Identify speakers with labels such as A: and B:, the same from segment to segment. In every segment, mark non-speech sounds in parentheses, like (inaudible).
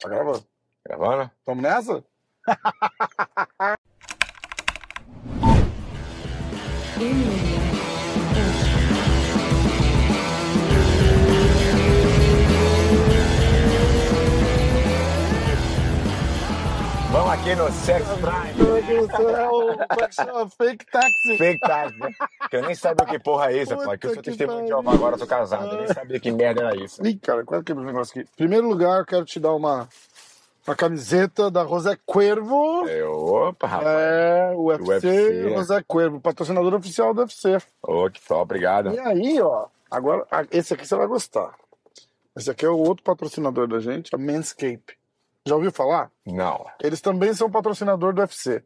A: Tá gravando.
B: Gravando?
A: Vamos nessa? (laughs)
B: aqui no Sex Prime.
A: É que chama? Fake taxi.
B: Fake taxi, né? Que eu nem sabia o que porra é isso, pai. Que eu sou testemunho de. Jeová, agora eu tô casado. Eu nem sabia que merda era isso.
A: Ih, cara, quase quebrou o negócio aqui. Em primeiro lugar, eu quero te dar uma, uma camiseta da José Cuervo.
B: É, opa, rapaz.
A: É, UFC,
B: UFC.
A: José Cuervo, patrocinador oficial do UFC.
B: Ô, que top, obrigado.
A: E aí, ó, agora, ah, esse aqui você vai gostar. Esse aqui é o outro patrocinador da gente, a Manscape. Já ouviu falar?
B: Não.
A: Eles também são patrocinador do UFC.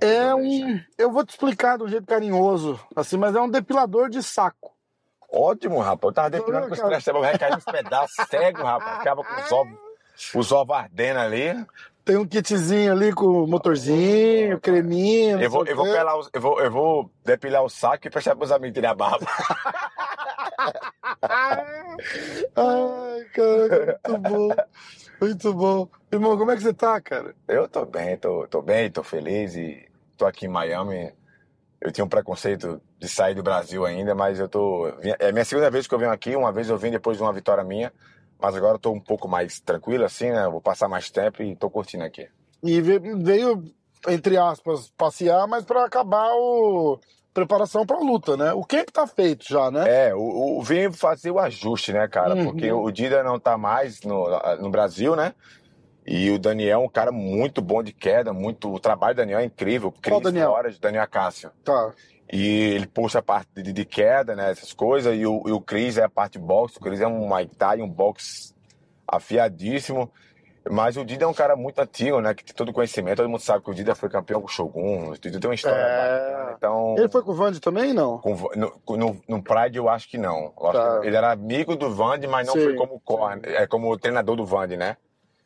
A: É um. Eu vou te explicar de um jeito carinhoso, assim, mas é um depilador de saco.
B: Ótimo, rapaz. Eu tava depilando com os prestes, vai cair nos pedaços, (laughs) cego, rapaz. Acaba com os ovos, os ovos ardendo ali.
A: Tem um kitzinho ali com motorzinho, creminho.
B: Eu vou, eu vou, pelar os- eu vou, eu vou depilar o saco e prestar pros amigos tirar a barba. (laughs)
A: Ai, cara, muito bom. Muito bom. Irmão, como é que você tá, cara?
B: Eu tô bem, tô, tô bem, tô feliz e tô aqui em Miami. Eu tinha um preconceito de sair do Brasil ainda, mas eu tô. É minha segunda vez que eu venho aqui, uma vez eu vim depois de uma vitória minha, mas agora eu tô um pouco mais tranquilo assim, né? Vou passar mais tempo e tô curtindo aqui.
A: E ve- veio, entre aspas, passear, mas pra acabar o. Preparação pra luta, né? O que que tá feito já, né?
B: É, o, o vim fazer o ajuste, né, cara?
A: Uhum.
B: Porque o Dida não tá mais no, no Brasil, né? E o Daniel é um cara muito bom de queda, muito. O trabalho do Daniel é incrível. Cris
A: Daniel?
B: Flores, Daniel Acácio.
A: Tá.
B: E ele puxa a parte de, de queda, né? Essas coisas. E o, e o Cris é a parte de boxe. O Cris é um Muay Thai, um boxe afiadíssimo. Mas o Dida é um cara muito antigo, né? Que tem todo conhecimento. Todo mundo sabe que o Dida foi campeão com o Shogun. O Dida tem uma história
A: É.
B: bacana. Então.
A: Ele foi com o Vandy também, não?
B: com- no, no, no Pride eu acho que não.
A: Tá.
B: ele era amigo do Vande, mas não
A: Sim.
B: foi como, é, como treinador do Vande, né?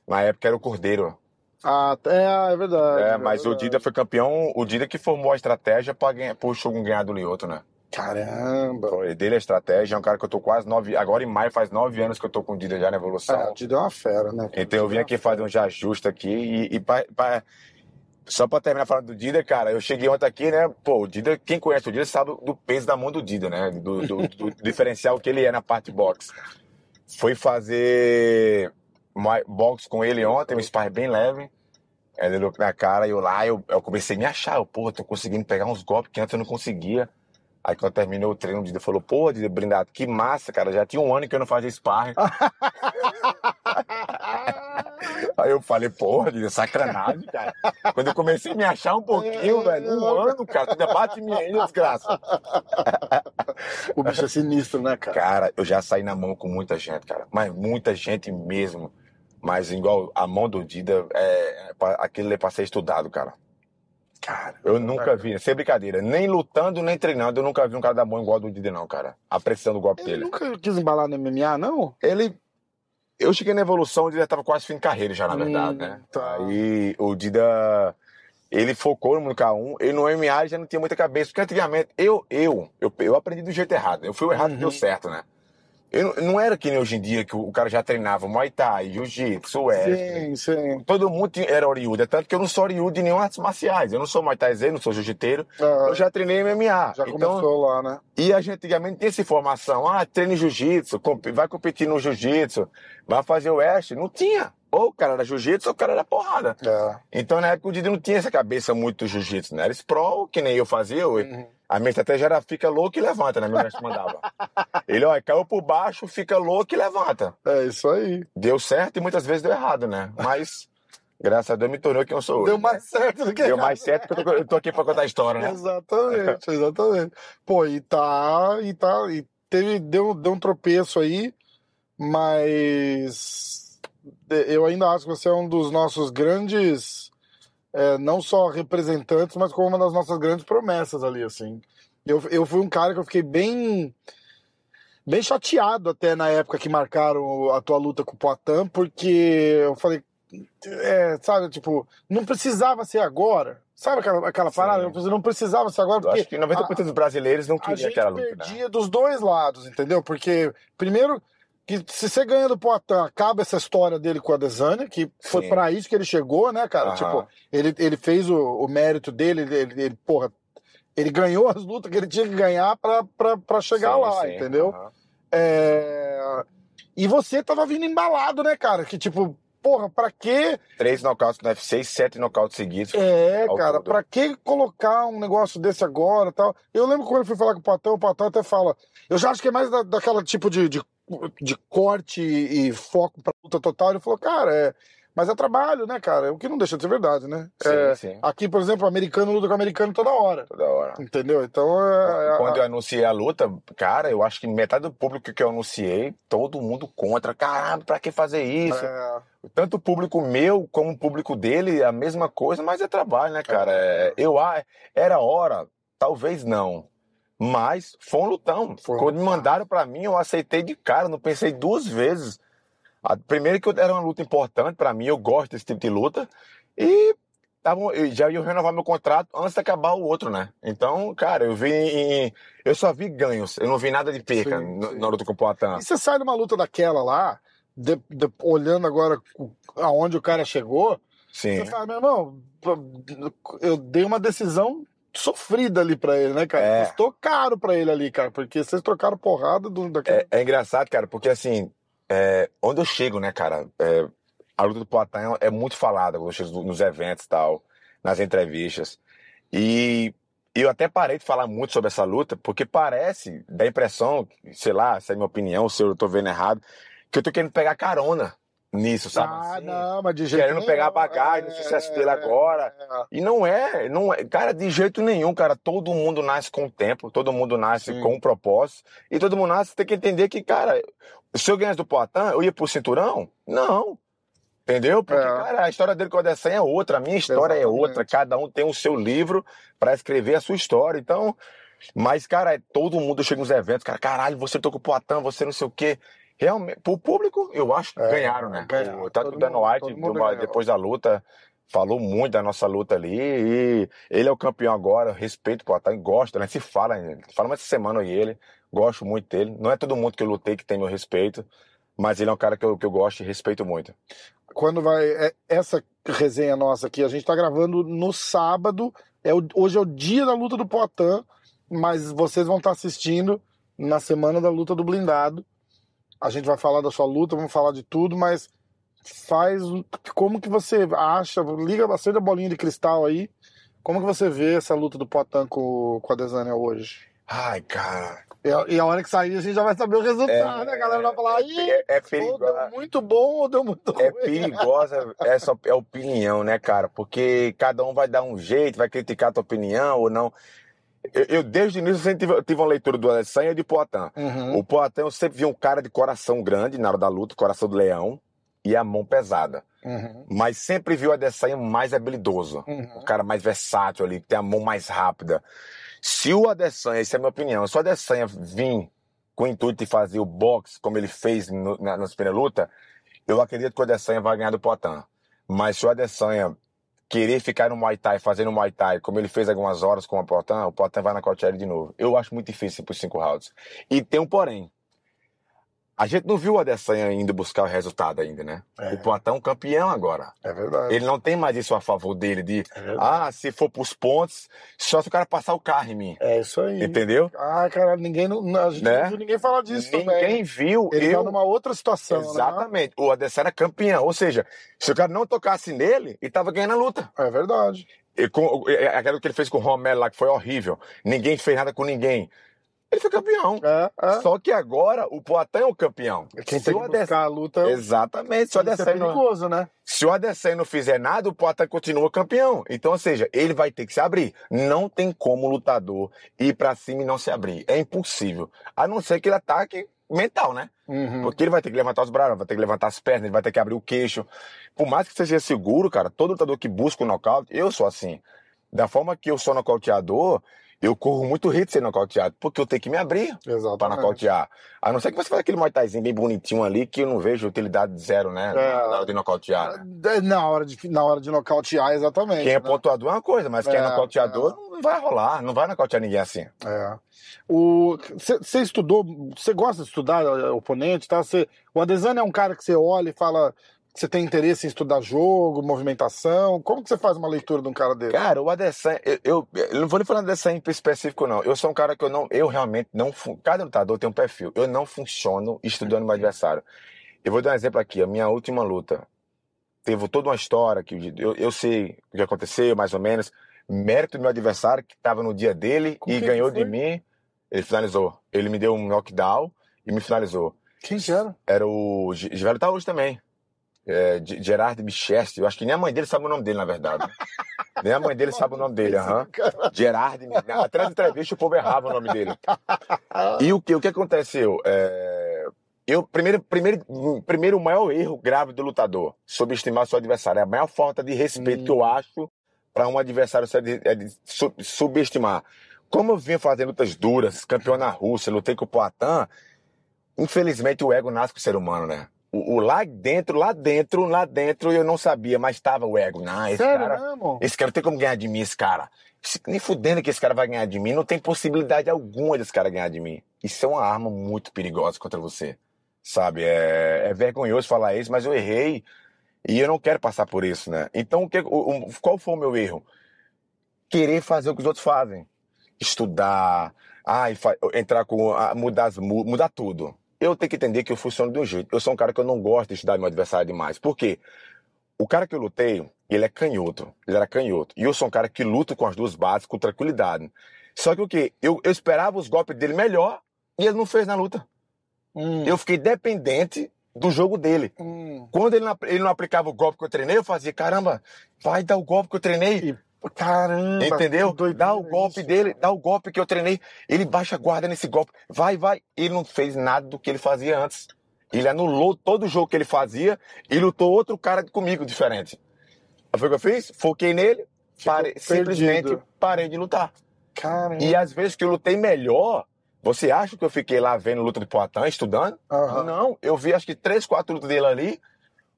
B: Na época era o Cordeiro.
A: Ah, é, é verdade.
B: É,
A: é
B: mas o
A: verdade.
B: Dida foi campeão, o Dida que formou a estratégia para pro Shogun ganhar do Lioto, né?
A: Caramba.
B: Foi dele a estratégia, é um cara que eu tô quase nove. Agora em maio faz nove anos que eu tô com o Dida já na evolução.
A: É, o Dida é uma fera, né?
B: Então eu vim aqui fazer um ajuste aqui e, e pra, pra- só pra terminar falando do Dida, cara, eu cheguei ontem aqui, né? Pô, o Dida, quem conhece o Dida sabe do peso da mão do Dida, né? Do, do- do (laughs) diferencial que ele é na parte de boxe. Foi fazer boxe com ele ontem, um sparring bem leve. Ele olhou minha cara e eu lá, eu, eu comecei a me achar. Eu, porra, tô conseguindo pegar uns golpes que antes eu não conseguia. Aí quando terminou o treino, o Dida falou, pô, Dida, brindado, que massa, cara. Já tinha um ano que eu não fazia sparring. (laughs) Aí eu falei, porra, Dida, sacanagem, cara. Quando eu comecei a me achar um pouquinho, velho, um ano, cara, tu ainda bate em mim ainda, desgraça.
A: O bicho é sinistro, né, cara?
B: Cara, eu já saí na mão com muita gente, cara. Mas muita gente mesmo. Mas igual a mão do Dida, é, é aquilo é pra ser estudado, cara.
A: Cara,
B: Eu nunca vi, sem brincadeira, nem lutando, nem treinando, eu nunca vi um cara da mão igual do Dida, não, cara. A pressão do golpe
A: ele
B: dele.
A: nunca quis embalar no MMA, não?
B: Ele. Eu cheguei na evolução, o Dida tava quase fim de carreira já, na verdade,
A: Hum,
B: né?
A: tá.
B: Aí o Dida. Ele focou no K1, ele no MMA já não tinha muita cabeça, porque antigamente eu, eu, eu, eu aprendi do jeito errado. Eu fui o errado que deu
A: Uhum.
B: certo, né? Eu, não- era que nem hoje em dia que o, cara já treinava Muay Thai, Jiu-Jitsu.
A: Sim, sim.
B: Todo mundo era oriudo, é tanto que eu não sou oriudo de nenhum artes marciais. Eu não sou Muay Thai, não sou jiu-jiteiro.
A: Ah,
B: Eu já treinei MMA.
A: já
B: então,
A: começou lá, né?
B: e a gente antigamente tinha essa informação, ah, treine jiu-jitsu, vai competir no jiu-jitsu, vai fazer o oeste. Não tinha. Ou o cara era jiu-jitsu ou o cara era porrada.
A: É.
B: Então na época o Didi não tinha essa cabeça muito jiu-jitsu, né? Era sprawl, que nem eu fazia. eu-
A: Uhum.
B: A minha estratégia era fica louco e levanta, né? Meu mestre mandava. Ele, ó, caiu por baixo, fica louco e levanta.
A: É isso aí.
B: Deu certo e muitas vezes deu errado, né? Mas, graças a Deus, me tornou quem eu sou hoje.
A: Deu mais certo do que
B: Deu mais certo porque eu tô, eu tô aqui pra contar a história, né?
A: Exatamente, exatamente. Pô, e tá, e tá, e teve, deu, deu um tropeço aí, mas eu ainda acho que você é um dos nossos grandes, é, não só representantes, mas como uma das nossas grandes promessas ali, assim. Eu, eu fui um cara que eu fiquei bem, bem chateado até na época que marcaram a tua luta com o Poitin, porque eu falei, é, sabe, tipo, não precisava ser agora. Sabe aquela, aquela
B: Sim.
A: parada? Não precisava ser agora,
B: Eu
A: porque
B: acho que 90% dos brasileiros não
A: a
B: queriam
A: gente
B: aquela luta, né?
A: perdia dos dois lados, entendeu? Porque, primeiro, que se você ganha do Poitin, acaba essa história dele com a Desânia, que foi pra isso que ele chegou, né, cara?
B: Aham.
A: Tipo, ele, ele fez o, o mérito dele, ele, ele, ele, porra, ele ganhou as lutas que ele tinha que ganhar pra chegar
B: Sim,
A: lá,
B: sim,
A: entendeu?
B: aham.
A: É... E você tava vindo embalado, né, cara? Que tipo, porra, pra que
B: Três nocautes no UFC e sete nocautes seguidos.
A: É, cara,
B: todo.
A: pra que colocar um negócio desse agora e tal? Eu lembro quando eu fui falar com o Patão, o Patão até fala. Eu já acho que é mais da, daquela tipo de, de, de corte e, foco pra luta total. Ele falou, cara, é. Mas é trabalho, né, cara? O que não deixa de ser verdade, né?
B: Sim,
A: É,
B: sim.
A: Aqui, por exemplo, o americano luta com o americano toda hora.
B: Toda hora.
A: Entendeu? Então é.
B: Quando eu anunciei a luta, cara, eu acho que metade do público que eu anunciei, todo mundo contra. Caramba, pra que fazer isso?
A: é,
B: Tanto o público meu como o público dele, a mesma coisa, mas é trabalho, né, cara? É, eu ah, era hora, talvez não. Mas foi um lutão.
A: Foi
B: Quando me mandaram pra mim, eu aceitei de cara, não pensei duas vezes. A, primeiro que era uma luta importante pra mim, eu gosto desse tipo de luta. E tavam, eu já ia renovar meu contrato antes de acabar o outro, né? Então, cara, eu vi em- eu só vi ganhos, eu não vi nada de perca
A: Sim, sim.
B: na luta com o Poitin.
A: E você sai numa luta daquela lá, de- de- olhando agora aonde o cara chegou,
B: Sim.
A: Você fala, meu irmão, eu dei uma decisão sofrida ali pra ele, né, cara?
B: É.
A: Custou caro pra ele ali, cara, porque vocês trocaram porrada do, daquele.
B: É, é engraçado, cara, porque assim, é, onde eu chego, né, cara, é, a luta do Poitin é muito falada quando eu chego nos eventos e tal, nas entrevistas. E eu até parei de falar muito sobre essa luta, porque parece, dá a impressão, sei lá, essa é minha opinião, se eu tô vendo errado, que eu tô querendo pegar carona nisso, sabe?
A: ah,
B: assim?
A: não, mas de jeito
B: Querendo
A: nenhum.
B: pegar bagagem, no sucesso dele agora.
A: é.
B: E não é, não é, cara, de jeito nenhum, cara. Todo mundo nasce com o tempo, todo mundo nasce
A: Sim.
B: com um propósito, e todo mundo nasce tem que entender que, cara, se eu ganhasse do Poitin, eu ia pro cinturão? Não. Entendeu? Porque,
A: É.
B: cara, a história dele com o Adesanya é outra, a minha história é
A: Exatamente.
B: outra, cada um tem o seu livro pra escrever a sua história. Então, mas, cara, é- todo mundo chega nos eventos, cara, caralho, você tocou o Poitin, você não sei o quê. Realmente, pro público, eu acho que
A: É,
B: ganharam, né?
A: ganharam.
B: O, tanto
A: Todo
B: o White, uma- depois da luta, falou muito da nossa luta ali e ele é o campeão agora, respeito o Poitin, gosto, né? Se fala, fala mais essa semana eu e ele, gosto muito dele. Não é todo mundo que eu lutei que tem meu respeito, mas ele é um cara que eu, que eu gosto e respeito muito.
A: Quando vai. é- essa resenha nossa aqui, a gente tá gravando no sábado. É o- hoje é o dia da luta do Poitin, mas vocês vão estar assistindo na semana da luta do blindado. A gente vai falar da sua luta, vamos falar de tudo, mas faz como que você acha, liga bastante a bolinha de cristal aí. Como que você vê essa luta do Poitin com, com a Desânia hoje?
B: Ai, cara.
A: E a, e a hora que sair a gente já vai saber o resultado, né? A galera vai falar, Ih,
B: é, é
A: ou
B: perigoso.
A: deu muito bom ou deu muito
B: É
A: ruim.
B: perigosa essa é opinião, né, cara? Porque cada um vai dar um jeito, vai criticar a tua opinião ou não. Eu, eu, desde o início, sempre tive, tive uma leitura do Alessandro e de Poitin.
A: Uhum.
B: O Poitin, eu sempre vi um cara de coração grande na hora da luta, coração do leão, e a mão pesada.
A: Uhum.
B: Mas sempre vi o Adesanya mais habilidoso.
A: Uhum.
B: O cara mais versátil ali, que tem a mão mais rápida. Se o Adesanya, essa é a minha opinião, se o Adesanya vir com o intuito de fazer o boxe, como ele fez no, na, nas primeiras lutas, eu acredito que o Adesanya vai ganhar do Poitin. Mas se o Adesanya querer ficar no Muay Thai, fazendo Muay Thai, como ele fez algumas horas com o Poitin, o Poitin vai nocautear ele de novo. Eu acho muito difícil por cinco rounds. E tem um porém. A gente não viu o Adesanya indo buscar o resultado ainda, né?
A: É.
B: O é um campeão agora.
A: É verdade.
B: Ele não tem mais isso a favor dele, de,
A: É
B: ah, se for pros pontos, só se o cara passar o carro em mim.
A: É isso aí.
B: Entendeu?
A: Ah, cara, ninguém não, a gente
B: Né?
A: não viu ninguém falar disso também.
B: Ninguém viu.
A: Ele
B: eu...
A: tá numa outra situação, né?
B: Exatamente. O Adesanya era campeão. Ou seja, se o cara não tocasse nele, ele tava ganhando a luta.
A: É verdade.
B: E com, é, é, aquilo que ele fez com o Romero lá, que foi horrível. Ninguém fez nada com ninguém. Ele foi campeão.
A: É, é.
B: Só que agora o Poitin é o campeão.
A: Quem
B: Se
A: tem que
B: Adesanya-
A: buscar a luta é
B: Exatamente. Se o
A: é
B: Adesanya não-
A: perigoso, né?
B: Se o Adesanya não fizer nada, o Poitin continua campeão. Então, ou seja, ele vai ter que se abrir. Não tem como o lutador ir pra cima e não se abrir. É impossível. A não ser que ele ataque mental, né?
A: Uhum.
B: Porque ele vai ter que levantar os braços, vai ter que levantar as pernas, ele vai ter que abrir o queixo. Por mais que seja seguro, cara, todo lutador que busca o nocaute, eu sou assim. Da forma que eu sou nocauteador, eu corro muito risco de ser nocauteado, porque eu tenho que me abrir
A: Exatamente.
B: nocautear. A não ser que você faça aquele Muay bem bonitinho ali, que eu não vejo utilidade zero, né?
A: É.
B: Na hora de nocautear. né?
A: É, Na hora de, na hora de nocautear, exatamente.
B: Quem é
A: né?
B: pontuador é uma coisa, mas quem é,
A: É,
B: nocauteador não vai rolar, não vai nocautear ninguém assim.
A: É. Você estudou, você gosta de estudar eh, oponente, tá? Cê, o Adesanya é um cara que você olha e fala você tem interesse em estudar jogo, movimentação. Como que você faz uma leitura de um cara dele?
B: Cara, o Adesanya, eu, eu, eu não vou nem falar do Adesanya em específico, não. Eu sou um cara que eu não, eu realmente não, cada lutador tem um perfil. Eu não funciono estudando meu adversário. Eu vou dar um exemplo aqui, a minha última luta. Teve toda uma história que eu, eu sei o que aconteceu, mais ou menos. Mérito do meu adversário, que estava no dia dele
A: Com
B: e ganhou de mim. Ele finalizou. Ele me deu um knockdown e me finalizou.
A: Quem que era?
B: Era o G- Givelho tá hoje também. É, Gerard Bicheste. Eu acho que nem a mãe dele sabe o nome dele, na verdade. nem a mãe dele (laughs) sabe o nome dele, aham. Gerard. Até nas entrevistas o povo errava o nome dele. E o que, o que aconteceu? É, eu, primeiro, primeiro, primeiro, o maior erro grave do lutador, subestimar seu adversário. É a maior falta de respeito
A: Hum.
B: que eu acho para um adversário é de, é de su- subestimar. Como eu vinha fazendo lutas duras, campeão na Rússia, lutei com o Poitin, infelizmente o ego nasce com o ser humano, né? O, o lá dentro, lá dentro, lá dentro eu não sabia, mas estava o ego. Não, esse
A: Sério
B: cara,
A: mesmo?
B: esse cara não tem como ganhar de mim, esse cara. Nem fudendo que esse cara vai ganhar de mim. Não tem possibilidade alguma desse cara ganhar de mim. Isso é uma arma muito perigosa contra você. Sabe? É, é vergonhoso falar isso, mas eu errei e eu não quero passar por isso, né? Então, o que, o- o- qual foi o meu erro? Querer fazer o que os outros fazem. Estudar, ai, fa- entrar com. ah, mudar, as mu- mudar tudo. Eu tenho que entender que eu funciono de um jeito. Eu sou um cara que eu não gosto de estudar meu adversário demais. Por quê? O cara que eu lutei, ele é canhoto. Ele era canhoto. E eu sou um cara que luto com as duas bases com tranquilidade. Só que o quê? Eu, eu esperava os golpes dele melhor e ele não fez na luta.
A: Hum,
B: Eu fiquei dependente do jogo dele.
A: hum.
B: Quando ele não, ele não aplicava o golpe que eu treinei, eu fazia, caramba, vai dar o golpe que eu treinei.
A: Caramba.
B: Entendeu?
A: doideira
B: Dá o golpe
A: isso,
B: dele,
A: cara.
B: dá o golpe que eu treinei. Ele baixa a guarda nesse golpe. Vai, vai. Ele não fez nada do que ele fazia antes. Ele anulou todo o jogo que ele fazia e lutou outro cara comigo diferente. Foi o que eu fiz? Foquei nele,
A: perdido.
B: simplesmente parei de lutar.
A: Caramba.
B: E às vezes que eu lutei melhor, você acha que eu fiquei lá vendo luta de Poitin, estudando?
A: Aham.
B: Não, eu vi acho que três, quatro lutas dele ali,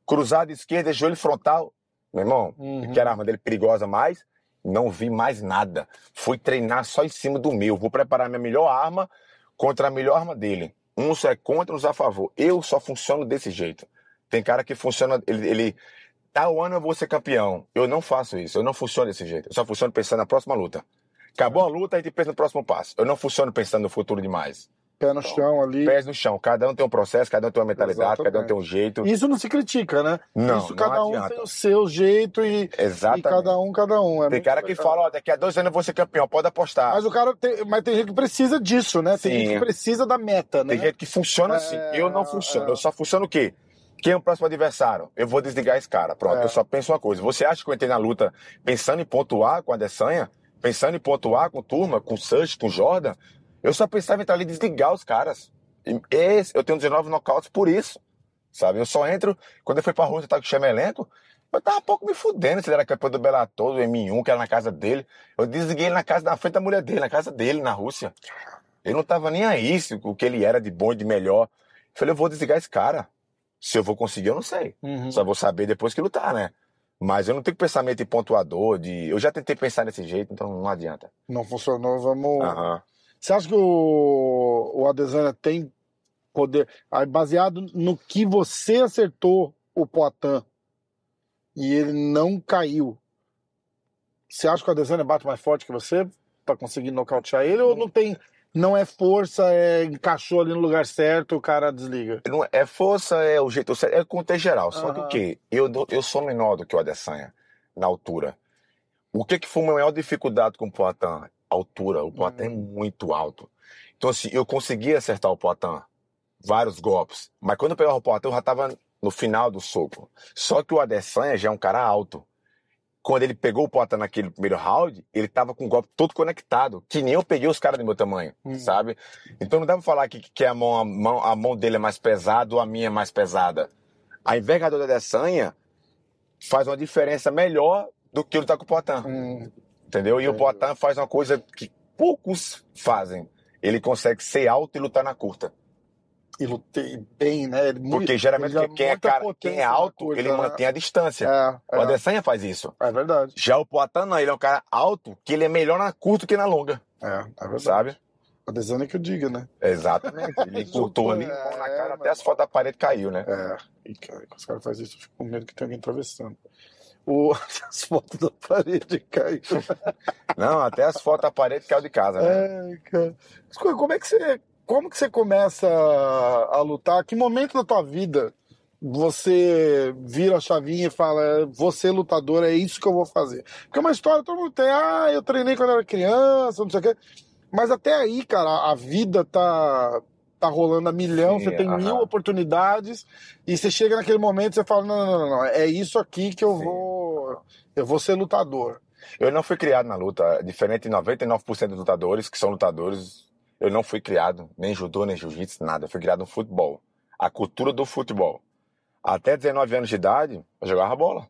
B: cruzado esquerda, joelho frontal. Meu irmão,
A: Uhum.
B: que era a arma dele perigosa mais, não vi mais nada. Fui treinar só em cima do meu. Vou preparar minha melhor arma contra a melhor arma dele. Uns é contra, uns a favor. Eu só funciono desse jeito. Tem cara que funciona, ele, ele tal ano eu vou ser campeão. Eu não faço isso, eu não funciono desse jeito. Eu só funciono pensando na próxima luta. Acabou a luta, a gente pensa no próximo passo. Eu não funciono pensando no futuro demais.
A: Pé no chão ali.
B: Pés no chão. Cada um tem um processo, cada um tem uma mentalidade, cada um
A: Exatamente.
B: tem um jeito.
A: Isso não se critica, né?
B: Não,
A: Isso
B: não
A: cada um
B: adianta.
A: tem o seu jeito e, e
B: Exatamente.
A: cada um, cada um. É
B: Tem cara que
A: legal.
B: fala, ó, daqui a dois anos eu vou ser campeão, pode apostar.
A: Mas o cara tem, mas tem gente que precisa disso, né? Tem
B: Sim.
A: gente que precisa da meta, né?
B: Tem gente que funciona
A: É,
B: assim. Eu não funciono.
A: é.
B: Eu só funciono o quê? Quem é o próximo adversário? Eu vou desligar esse cara. Pronto,
A: É.
B: eu só penso uma coisa. Você acha que eu entrei na luta pensando em pontuar com a Adesanya? Pensando em pontuar com turma, com o Sanches, com o Jordan? Eu só pensava em entrar ali e desligar os caras. E Esse, eu tenho 19 nocautes por isso. Sabe? Eu só entro. Quando eu fui pra Rússia, eu tava com o Chemelenko. Eu tava um pouco me fudendo se ele era campeão do Bellator, do M1, que era na casa dele. Eu desliguei ele na casa, na frente da mulher dele, na casa dele, na Rússia. Ele não tava nem aí se o que ele era de bom e de melhor. Eu falei, eu vou desligar esse cara. Se eu vou conseguir, eu não sei.
A: Uhum.
B: Só vou saber depois que lutar, né? Mas eu não tenho pensamento de pontuador, de. Eu já tentei pensar desse jeito, então não adianta.
A: Não funcionou, vamos.
B: Aham.
A: Você acha que o, o Adesanya tem poder, baseado no que você acertou o Poitin e ele não caiu? Você acha que o Adesanya bate mais forte que você pra conseguir nocautear ele ou não tem, não é força, é encaixou ali no lugar certo, o cara desliga?
B: Não é- força, é o jeito certo, é contexto geral. Só que
A: Aham.
B: o quê? Eu, eu sou menor do que o Adesanya na altura. O que que foi a maior dificuldade com o Poitin? Altura. O Poitin é muito alto. Então, assim, eu consegui acertar o Poitin. Vários golpes. Mas quando eu pegava o Poitin, eu já tava no final do soco. Só que o Adesanya já é um cara alto. Quando ele pegou o Poitin naquele primeiro round, ele tava com o golpe todo conectado. Que nem eu peguei os caras do meu tamanho,
A: Hum.
B: sabe? Então não dá pra falar que, que a, mão, a, mão, a mão dele é mais pesada ou a minha é mais pesada. A envergadura da Adesanya faz uma diferença melhor do que lutar com o Poitin.
A: Hum,
B: Entendeu? E o
A: Entendi.
B: Poitin faz uma coisa que poucos fazem. Ele consegue ser alto e lutar na curta.
A: E lutei bem, né? Ele
B: Porque
A: muito-
B: geralmente quem, é cara, quem é alto,
A: curta,
B: ele
A: né?
B: mantém a distância.
A: É,
B: O
A: é,
B: Adesanya faz isso.
A: é verdade.
B: Já o Poatan não, ele é um cara alto, que ele é melhor na curta que na longa,
A: É, é verdade.
B: sabe?
A: A Desânia que eu diga, né?
B: Exatamente. Ele (laughs) encurtou ali,
A: É,
B: na cara, até as fotos da parede caiu, né?
A: É. E, cara, quando os caras fazem isso, eu fico com medo que tenha alguém atravessando. O... (laughs) As fotos da parede caiu.
B: Não, até as fotos da parede caiu de casa, né?
A: Ai, cara. Como é que você, como que você começa a lutar? Que momento da tua vida você vira a chavinha e fala, "É, vou ser lutador, é isso que eu vou fazer? Porque é uma história, todo mundo tem, ah, eu treinei quando era criança, não sei o quê. Mas até aí, cara, a vida tá, tá rolando a milhão,
B: Sim,
A: você tem
B: aham.
A: mil oportunidades, e você chega naquele momento e você fala, não, não, não, não, é isso aqui que eu
B: Sim.
A: vou. Eu vou ser lutador.
B: Eu não fui criado na luta. Diferente de 99% dos lutadores, que são lutadores, eu não fui criado nem judô, nem jiu-jitsu, nada. Eu fui criado no futebol. A cultura do futebol. Até 19 anos de idade, eu jogava bola.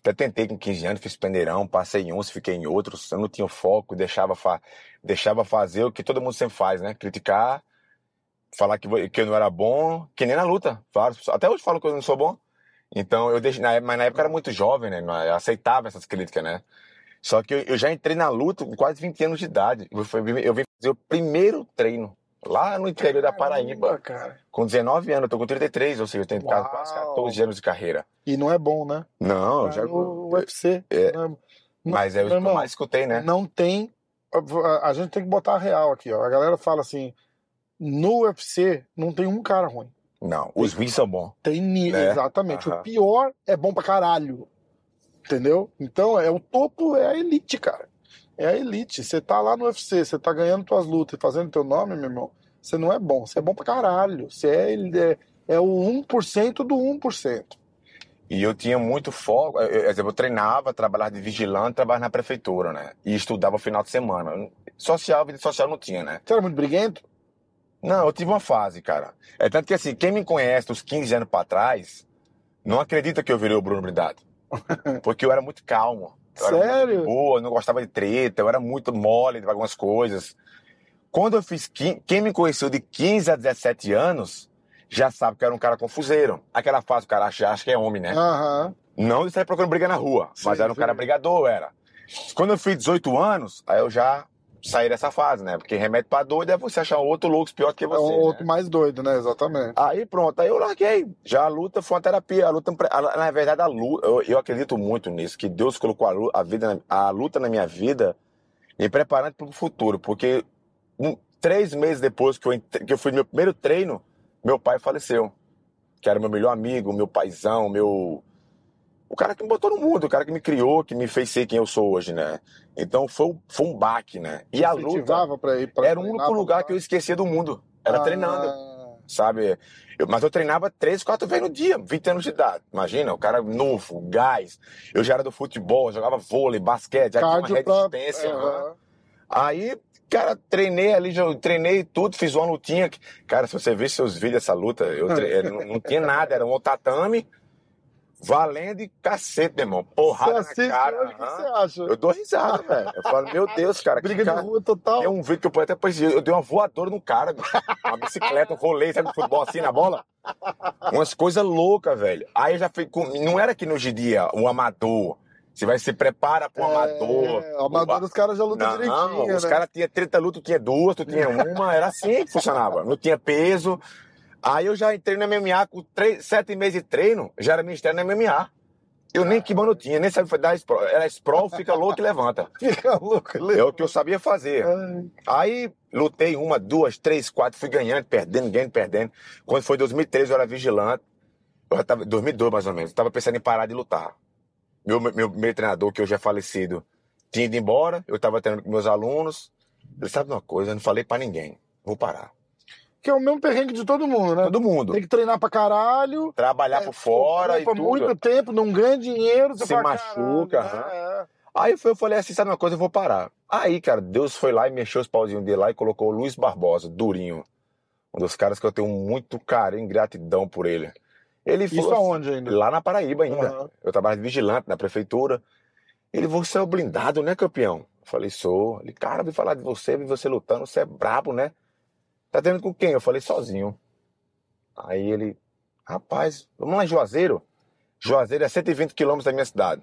B: Até tentei com 15 anos, fiz pendeirão, passei em uns, fiquei em outros. Eu não tinha foco, deixava, fa deixava fazer o que todo mundo sempre faz, né? Criticar, falar que, que eu não era bom, que nem na luta. Até hoje falam que eu não sou bom. Então, eu deixei, mas na época era muito jovem, né? Eu aceitava essas críticas, né? Só que eu, já entrei na luta com quase 20 anos de idade. Eu, vim fazer o primeiro treino lá no interior da Paraíba.
A: Caramba, cara.
B: Com 19 anos, eu tô com 33, ou seja, eu tenho
A: Uau.
B: quase 14 anos de carreira.
A: E não é bom, né?
B: Não, eu
A: Tá
B: já.
A: no UFC.
B: É.
A: né?
B: Mas é o que mais escutei, né?
A: Não tem. A gente tem que botar a real aqui, ó. A galera fala assim: no UFC não tem um cara ruim.
B: Não, os ruins são bons.
A: Tem ni-
B: É,
A: exatamente. O pior é bom pra caralho. Entendeu? Então é o topo, é a elite, cara. É a elite. Você tá lá no UFC, você tá ganhando tuas lutas e fazendo teu nome, meu irmão. Você não é bom. Você é bom pra caralho. Você é, é, é o 1% do 1%.
B: E eu tinha muito foco. Eu, eu, eu treinava, trabalhava de vigilante, trabalhava na prefeitura, né? E estudava final de semana. Social, vida social não tinha, né?
A: Você era muito briguento?
B: Não, eu tive uma fase, cara. É tanto que assim, quem me conhece dos 15 anos pra trás, não acredita que eu virei o Bruno Brindado. (laughs) Porque eu era muito calmo. Eu era
A: Sério?
B: de boa, eu não gostava de treta, eu era muito mole de algumas coisas. Quando eu fiz. Quem me conheceu de 15 a 17 anos, já sabe que eu era um cara confuseiro. Aquela fase o cara acha, acha que é homem, né?
A: Aham.
B: Não de sair procurando briga na rua, mas
A: Sim,
B: era um cara
A: sim.
B: brigador, era. Quando eu fiz 18 anos, aí eu já saí dessa fase, né? Porque remédio pra doido é você achar um outro louco pior que
A: É
B: você.
A: o
B: né?
A: outro mais doido, né? Exatamente.
B: Aí pronto, aí eu larguei. Já a luta foi uma terapia. A luta, na verdade, a luta, eu, eu acredito muito nisso, que Deus colocou a, lu- a vida, a luta na minha vida me preparando para o futuro. Porque um- três meses depois que eu, entre- que eu fui no meu primeiro treino, meu pai faleceu. Que era meu melhor amigo, meu paizão, meu. O cara que me botou no mundo, o cara que me criou, que me fez ser quem eu sou hoje, né? Então foi, foi um baque, né? E a luta
A: pra ir pra
B: era o único lugar que eu esquecia do mundo. Era
A: Ah,
B: treinando sabe? Eu- mas eu treinava três, quatro vezes no dia, 20 anos de idade. Imagina, o cara novo, gás. Eu já era do futebol, jogava vôlei, basquete, já tinha uma
A: Cardio pra...
B: resistência.
A: é,
B: aham. Aí, cara, treinei ali, já treinei tudo, fiz uma lutinha. que- Cara, se você ver seus vídeos dessa luta, eu tre- (laughs) não, não tinha nada, era um tatame, valendo e cacete, meu irmão. Porrada na
A: assiste
B: cara.
A: hoje, o que você acha?
B: Eu dou risada, velho. Eu falo, meu Deus, cara,
A: Briga
B: cara...
A: de rua total.
B: Tem um vídeo que eu até depois eu dei uma voadora no cara, uma bicicleta, um rolê, sabe, futebol assim na bola? Umas coisas loucas, velho. Aí eu já fui com... Não era que no hoje em dia, o amador. Você vai se prepara pro amador.
A: É, o amador os caras já lutam
B: Não,
A: direitinho,
B: os
A: né?
B: caras tinham 30 lutas, tu tinha duas, tu tinha uma, era assim que funcionava. Não tinha peso. Aí eu já entrei no MMA com três, sete meses de treino, já era ministério no MMA. Eu nem que mano tinha, nem sabia dar sprawl. Era sprawl, fica louco e levanta. (laughs)
A: Fica louco.
B: É o que eu sabia fazer. Aí lutei uma, duas, três, quatro, fui ganhando, perdendo, ganhando, perdendo. Quando foi 2013, eu era vigilante. Eu já tava, 2002 mais ou menos, eu tava pensando em parar de lutar. Meu, meu, meu treinador, que hoje é falecido, tinha ido embora, eu tava treinando com meus alunos. Ele sabe uma coisa, eu não falei pra ninguém, vou parar.
A: Que é o mesmo perrengue de todo mundo, né?
B: Todo mundo.
A: Tem que treinar pra caralho.
B: Trabalhar
A: é,
B: por fora e
A: ocupa
B: tudo.
A: muito tempo, não ganha dinheiro. Você
B: Se
A: fala,
B: machuca,
A: caralho,
B: aham.
A: é, é.
B: Aí foi, eu falei assim, sabe uma coisa, eu vou parar. Aí, cara, Deus foi lá e mexeu os pauzinhos dele lá e colocou o Luiz Barbosa, durinho. Um dos caras que eu tenho muito carinho e gratidão por ele. Ele
A: Isso
B: falou assim,
A: aonde ainda?
B: lá na Paraíba ainda.
A: Aham.
B: Eu trabalho de vigilante na prefeitura. Ele, você é o blindado, né, campeão? Eu falei, sou. Ele, cara, vi falar de você, vi você lutando, você é brabo, né? Tá treinando com quem? Eu falei, sozinho. Aí ele, rapaz, vamos lá em Juazeiro? Juazeiro é 120 quilômetros da minha cidade.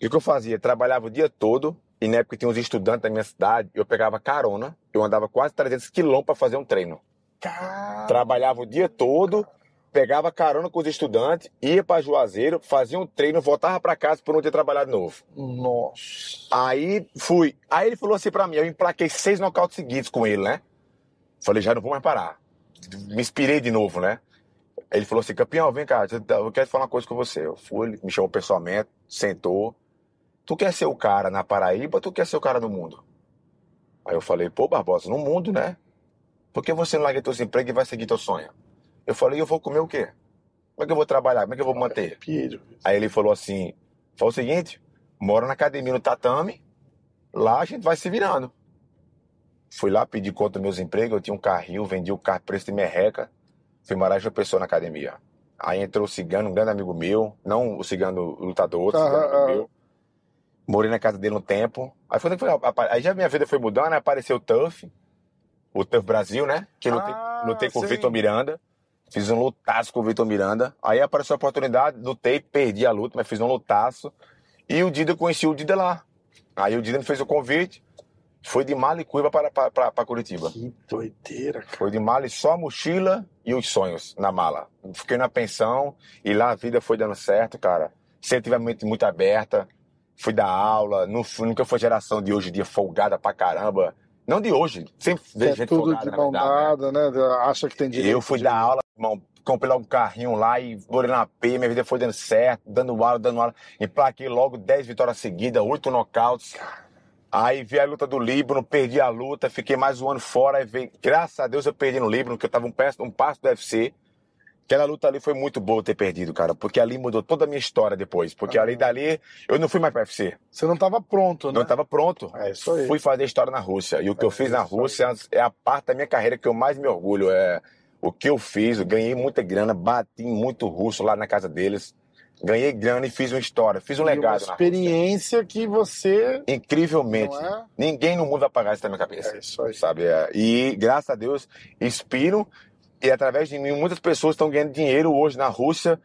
B: E o que eu fazia? Trabalhava o dia todo, e na época tinha uns estudantes da minha cidade, eu pegava carona, eu andava quase 300 quilômetros para fazer um treino.
A: Cara,
B: Trabalhava o dia todo, pegava carona com os estudantes, ia para Juazeiro, fazia um treino, voltava para casa por não ter trabalhado de novo.
A: nossa.
B: Aí fui. Aí ele falou assim pra mim, eu emplaquei seis nocautes seguidos com ele, né? Falei, já não vou mais parar. Me inspirei de novo, né? Ele falou assim, campeão, vem cá, eu quero falar uma coisa com você. Eu fui, me chamou pessoalmente, sentou. Tu quer ser o cara na Paraíba ou tu quer ser o cara no mundo? Aí eu falei, pô, Barbosa, no mundo, né? Por que você não larga teus empregos e vai seguir teu sonho? Eu falei, eu vou comer o quê? Como é que eu vou trabalhar? Como é que eu vou manter?
A: Piro.
B: Aí ele falou assim: foi o seguinte, mora na academia no tatame, lá a gente vai se virando. Fui lá pedir conta dos meus empregos, eu tinha um carrinho, vendi o carro preço de merreca, fui morar uma pessoa na academia. Aí entrou o cigano, um grande amigo meu, não o cigano lutador, outro cigano meu. Morei na casa dele um tempo. Aí, foi, foi, aí já minha vida foi mudando, aí apareceu o Tuff, o Tuff Brasil, né? Que eu lutei,
A: Ah,
B: lutei com o. Vitor Miranda. Fiz um lutaço com o Vitor Miranda. Aí apareceu a oportunidade, lutei, perdi a luta, mas fiz um lutaço. E o Dida, eu conheci o Dida lá. Aí o Dida me fez o convite. Foi de mala e cuiva para, para, para, Curitiba.
A: Que doideira, cara.
B: Foi de mala e só a mochila e os sonhos na mala. Fiquei na pensão e lá a vida foi dando certo, cara. Sempre tive a mente muito aberta. Fui dar aula. Não nunca foi geração de hoje em dia folgada pra caramba. Não de hoje. Sempre vejo
A: É
B: gente
A: tudo
B: folgada,
A: de mão
B: né?
A: dada, né? Acha que tem direito.
B: Eu fui
A: de-
B: dar aula, irmão, comprei logo um carrinho lá e morei na P, minha vida foi dando certo, dando aula, dando aula. Emplaquei logo 10 vitórias seguidas, 8 nocautes. Aí vi a luta do Líbano, perdi a luta, fiquei mais um ano fora. Veio, graças a Deus eu perdi no Líbano, porque eu tava um passo, um passo do UFC. Aquela luta ali foi muito boa ter perdido, cara, porque ali mudou toda a minha história depois. Porque
A: Ah.
B: ali dali eu não fui mais pro UFC.
A: Você não tava pronto, né?
B: Não estava pronto.
A: É isso aí.
B: Fui fazer história na Rússia. E o que
A: É
B: eu fiz na
A: isso aí.
B: Rússia é a parte da minha carreira que eu mais me orgulho. É o que eu fiz. Eu ganhei muita grana, bati muito russo lá na casa deles. Ganhei grana e fiz uma história, fiz um
A: E uma
B: legado na Rússia.
A: experiência que você.
B: Incrivelmente.
A: É?
B: Ninguém no mundo vai pagar isso na minha cabeça.
A: É isso aí.
B: Sabe? É, E graças a Deus, inspiro. E através de mim, muitas pessoas estão ganhando dinheiro hoje na Rússia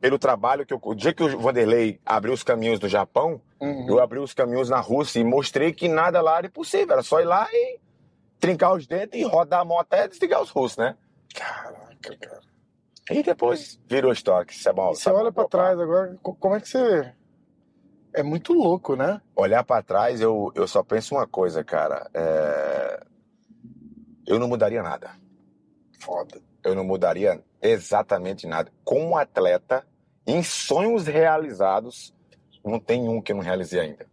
B: pelo trabalho que eu. O dia que o Vanderlei abriu os caminhos no Japão,
A: Uhum.
B: eu abri os caminhos na Rússia e mostrei que nada lá era impossível. Era só ir lá e trincar os dentes e rodar a mão até desligar os russos, né?
A: Caraca, cara.
B: E depois virou história. Que isso é bom.
A: E você olha pra trás agora, co- como é que você. É muito louco, né?
B: Olhar pra trás, eu, eu só penso uma coisa, cara. É... Eu não mudaria nada.
A: Foda.
B: Eu não mudaria exatamente nada. Como atleta, em sonhos realizados, não tem um que eu não realizei ainda.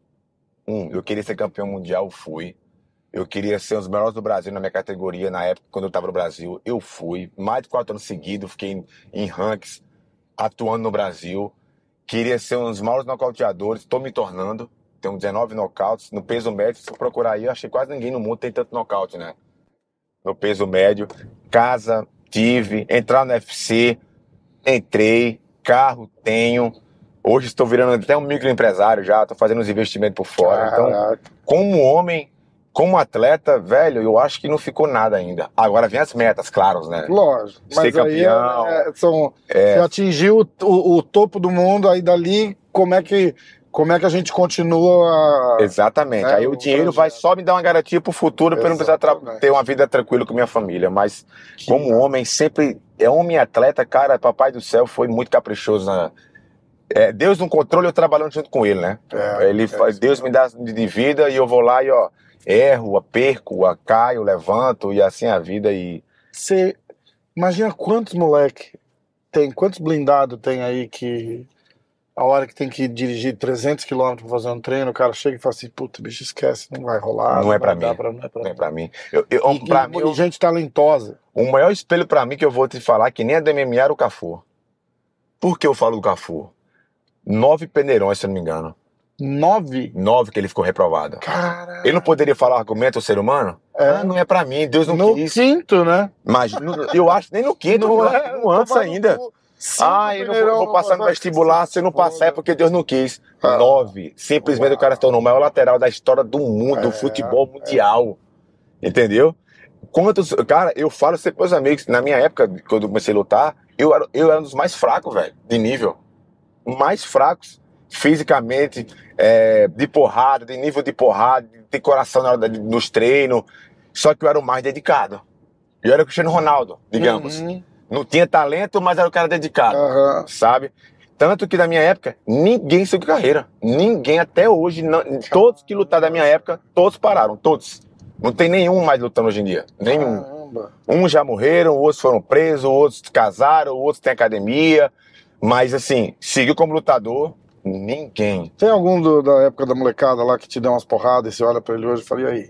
B: Um, eu queria ser campeão mundial, fui. Eu queria ser um dos melhores do Brasil na minha categoria na época, quando eu estava no Brasil. Eu fui. Mais de quatro anos seguidos, fiquei em, em ranks, atuando no Brasil. Queria ser um dos maiores nocauteadores, estou me tornando. Tenho 19 nocautes. No peso médio, se eu procurar aí, eu achei quase ninguém no mundo tem tanto nocaute, né? No peso médio. Casa, tive. Entrar no UFC, entrei. Carro, tenho. Hoje estou virando até um microempresário já, estou fazendo uns investimentos por fora. Então,
A: Caraca.
B: como homem, como atleta, velho, eu acho que não ficou nada ainda. Agora vem as metas, claro, né?
A: Lógico.
B: Ser
A: Mas aí
B: campeão.
A: é- é- são,
B: É.
A: você atingiu o, o- topo do mundo, aí dali, como é que, como é que a gente continua.
B: Exatamente.
A: É,
B: Aí o
A: o
B: dinheiro
A: projeto.
B: vai só me dar uma garantia pro futuro para eu não precisar ter uma vida tranquila com minha família. Mas
A: Que
B: como
A: massa.
B: homem, sempre é homem e atleta, cara, papai do céu foi muito caprichoso na. É, Deus no controle, eu trabalhando junto com ele, né?
A: É,
B: ele
A: é
B: faz, Deus me dá de vida e eu vou lá e ó, erro, a perco, a caio, levanto e assim a vida e
A: Você imagina quantos moleque tem, quantos blindados tem aí que a hora que tem que dirigir 300 km pra fazer um treino, o cara chega e fala assim, puta, bicho, esquece, não vai rolar.
B: Não é
A: vai
B: pra
A: dar
B: mim.
A: Pra, não é pra
B: não é
A: mim.
B: pra mim. Eu, eu,
A: E,
B: pra
A: e-
B: mim, eu-
A: gente talentosa.
B: o maior espelho pra mim que eu vou te falar que nem é do MMA era o Cafu. Por que eu falo do Cafu? Nove peneirões, se eu não me engano.
A: Nove?
B: Nove que ele ficou reprovado.
A: Cara.
B: Ele não poderia falar argumento ao ser humano?
A: É.
B: Ah, não é pra mim, Deus não
A: no
B: quis.
A: quinto, né?
B: Mas no- eu acho nem no quinto,
A: Não
B: não
A: é,
B: no antes
A: no
B: ainda.
A: Cinco
B: Ah, eu não vou, vou
A: não
B: passar no vestibular, se eu não passar é porque Deus não quis.
A: Ah.
B: Nove. Simplesmente o cara se tornou o maior lateral da história do mundo, do
A: É,
B: futebol mundial. Entendeu? Quantos. Cara, eu falo sempre pros meus amigos, na minha época, quando eu comecei a lutar, eu era, eu era um dos mais fracos, velho, de nível. Mais fracos, fisicamente, é, de porrada, de nível de porrada, de coração na hora nos treinos. Só que eu era o mais dedicado. Eu era o Cristiano Ronaldo, digamos.
A: Uhum.
B: Não tinha talento, mas era o cara dedicado
A: Aham.
B: sabe? Tanto que na minha época, ninguém seguiu carreira. Ninguém até hoje, não- todos que lutaram da minha época, todos pararam, todos. Não tem nenhum mais lutando hoje em dia. Nenhum.
A: Caramba.
B: Uns já morreram, outros foram presos, outros casaram, outros têm academia. Mas assim, seguiu como lutador, ninguém.
A: Tem algum do- da época da molecada lá que te deu umas porradas e você olha pra ele hoje e fala, e aí?